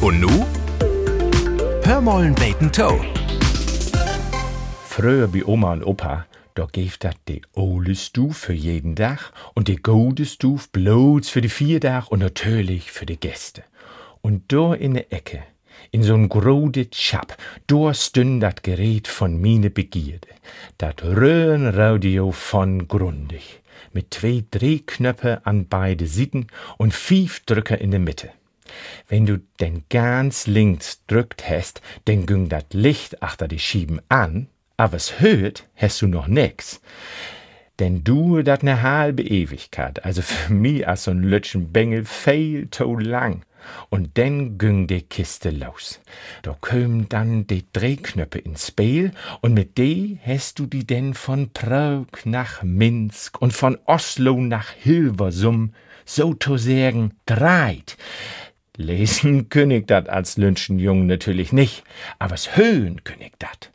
Und nu? Hör mollen beten Toe. Früher bei Oma und Opa, da gäf dat de ole Stuf für jeden Tag und de gute Stuf bloß für die vier Tag und natürlich für die Gäste. Und da in der Ecke, in so'n grode Chap, da stünd dat Gerät von mine Begierde, dat Röhrenradio von Grundig, mit zwei Drehknöpfe an beide Seiten und fief Drücker in der Mitte. Wenn du denn ganz links drückt hast, dann ging dat Licht achter die Schieben an, aber's hört, hast du noch nix. Denn du dat ne halbe Ewigkeit, also für mi as so'n Lütschen Bengel viel to lang. Und denn ging die Kiste los. Da köm dann die Drehknöpfe ins Spiel und mit de hast du die denn von Prag nach Minsk und von Oslo nach Hilversum so zu sagen dreit. Lesen könig dat als Lünschenjung natürlich nicht, aber's höhen könig dat.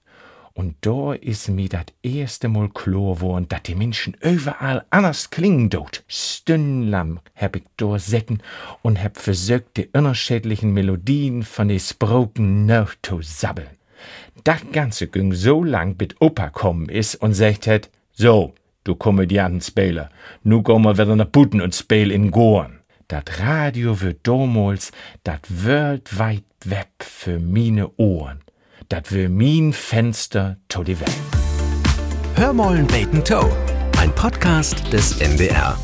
Und da is mi dat erste Mal klar worden, dat die Menschen überall anders klingen dort. Stündlang hab ich da säcken und hab versucht, die unterschiedlichen Melodien von den Sproken noch zu sabbeln. Dat Ganze ging so lang, bis Opa kommen is und sagt hat, so, du Komödiantenspieler, nu gehen wir wieder nach Buten und spiel in Gorn. Dat Radio wird damals dat World Wide Web für mine Ohren. Dat wär min Fenster to die Welt. Hör mollen beten Toe. Ein Podcast des MDR.